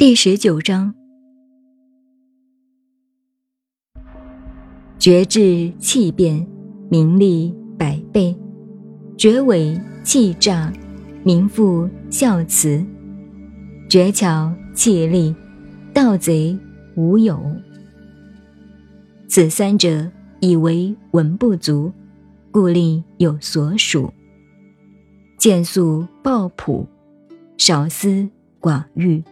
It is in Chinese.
第十九章：绝智气变，名利百倍；绝伪气诈，名副孝慈；绝巧气利，盗贼无有。此三者，以为文不足，故令有所属。见素抱朴，少思寡欲。